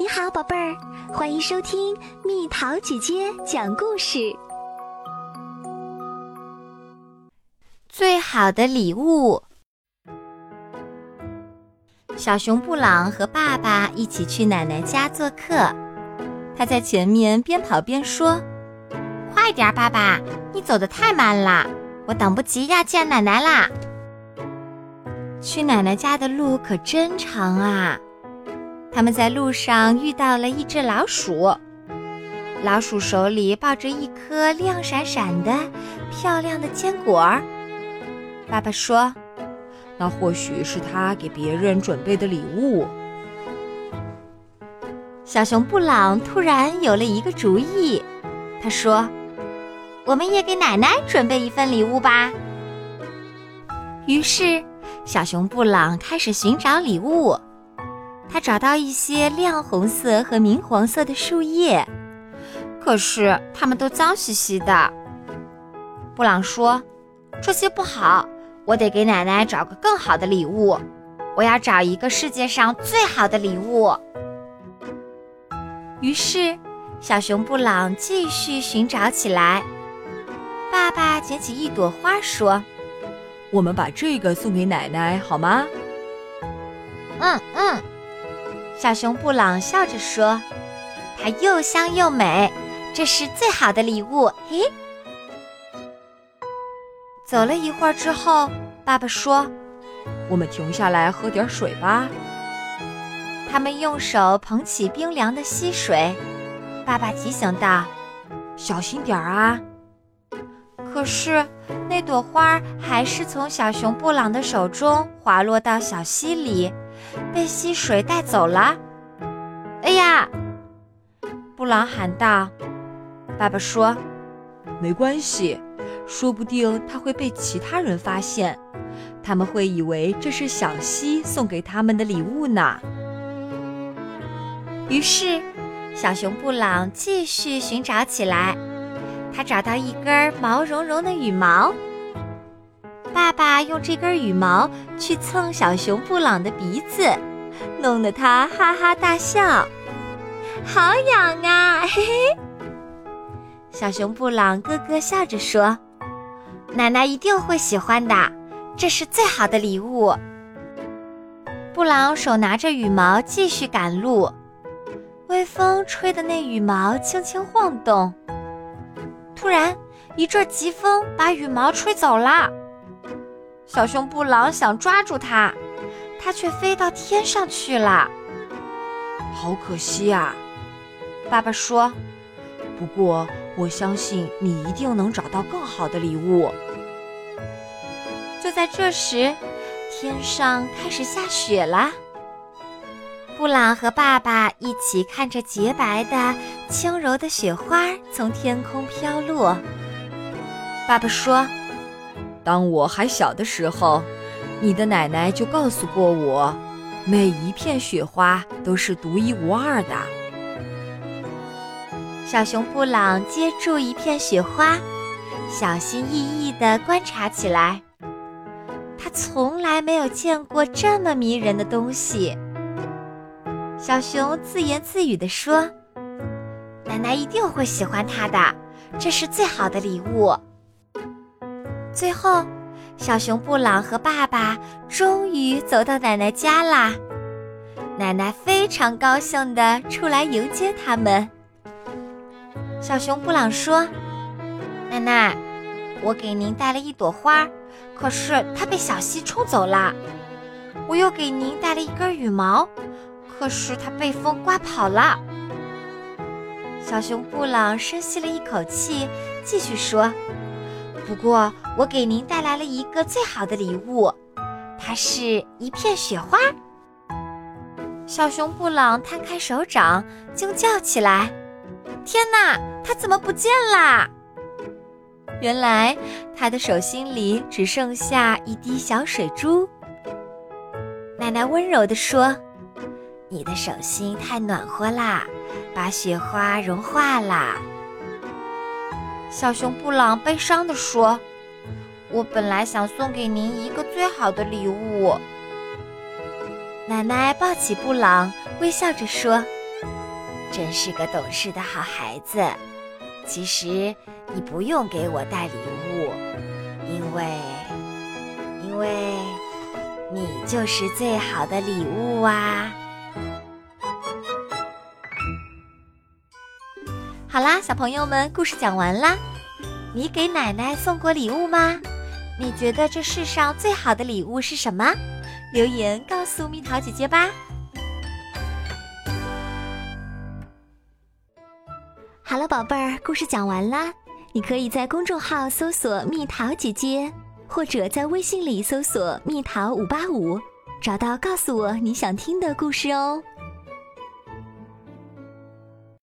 你好，宝贝儿，欢迎收听蜜桃姐姐讲故事。最好的礼物。小熊布朗和爸爸一起去奶奶家做客，他在前面边跑边说：“快点，爸爸，你走得太慢了，我等不及要见奶奶啦。”去奶奶家的路可真长啊！他们在路上遇到了一只老鼠，老鼠手里抱着一颗亮闪闪的、漂亮的坚果儿。爸爸说：“那或许是他给别人准备的礼物。”小熊布朗突然有了一个主意，他说：“我们也给奶奶准备一份礼物吧。”于是，小熊布朗开始寻找礼物。他找到一些亮红色和明黄色的树叶，可是它们都脏兮兮的。布朗说：“这些不好，我得给奶奶找个更好的礼物。我要找一个世界上最好的礼物。”于是，小熊布朗继续寻找起来。爸爸捡起一朵花说：“我们把这个送给奶奶好吗？”“嗯嗯。”小熊布朗笑着说：“它又香又美，这是最好的礼物。”嘿，走了一会儿之后，爸爸说：“我们停下来喝点水吧。”他们用手捧起冰凉的溪水，爸爸提醒道：“小心点儿啊！”可是那朵花还是从小熊布朗的手中滑落到小溪里。被溪水带走了！哎呀！布朗喊道。爸爸说：“没关系，说不定他会被其他人发现，他们会以为这是小溪送给他们的礼物呢。”于是，小熊布朗继续寻找起来。他找到一根毛茸茸的羽毛。爸爸用这根羽毛去蹭小熊布朗的鼻子，弄得他哈哈大笑，好痒啊！嘿嘿。小熊布朗咯咯笑着说：“奶奶一定会喜欢的，这是最好的礼物。”布朗手拿着羽毛继续赶路，微风吹的那羽毛轻轻晃动。突然，一阵疾风把羽毛吹走了。小熊布朗想抓住它，它却飞到天上去了。好可惜啊！爸爸说：“不过我相信你一定能找到更好的礼物。”就在这时，天上开始下雪了。布朗和爸爸一起看着洁白的、轻柔的雪花从天空飘落。爸爸说。当我还小的时候，你的奶奶就告诉过我，每一片雪花都是独一无二的。小熊布朗接住一片雪花，小心翼翼地观察起来。他从来没有见过这么迷人的东西。小熊自言自语地说：“奶奶一定会喜欢它的，这是最好的礼物。”最后，小熊布朗和爸爸终于走到奶奶家啦。奶奶非常高兴地出来迎接他们。小熊布朗说：“奶奶，我给您带了一朵花，可是它被小溪冲走了。我又给您带了一根羽毛，可是它被风刮跑了。”小熊布朗深吸了一口气，继续说。不过，我给您带来了一个最好的礼物，它是一片雪花。小熊布朗摊开手掌，惊叫起来：“天哪，它怎么不见啦？”原来，他的手心里只剩下一滴小水珠。奶奶温柔地说：“你的手心太暖和啦，把雪花融化啦。”小熊布朗悲伤地说：“我本来想送给您一个最好的礼物。”奶奶抱起布朗，微笑着说：“真是个懂事的好孩子。其实你不用给我带礼物，因为，因为你就是最好的礼物啊！好啦，小朋友们，故事讲完啦。你给奶奶送过礼物吗？你觉得这世上最好的礼物是什么？留言告诉蜜桃姐姐吧。好了，宝贝儿，故事讲完啦。你可以在公众号搜索“蜜桃姐姐”，或者在微信里搜索“蜜桃五八五”，找到告诉我你想听的故事哦。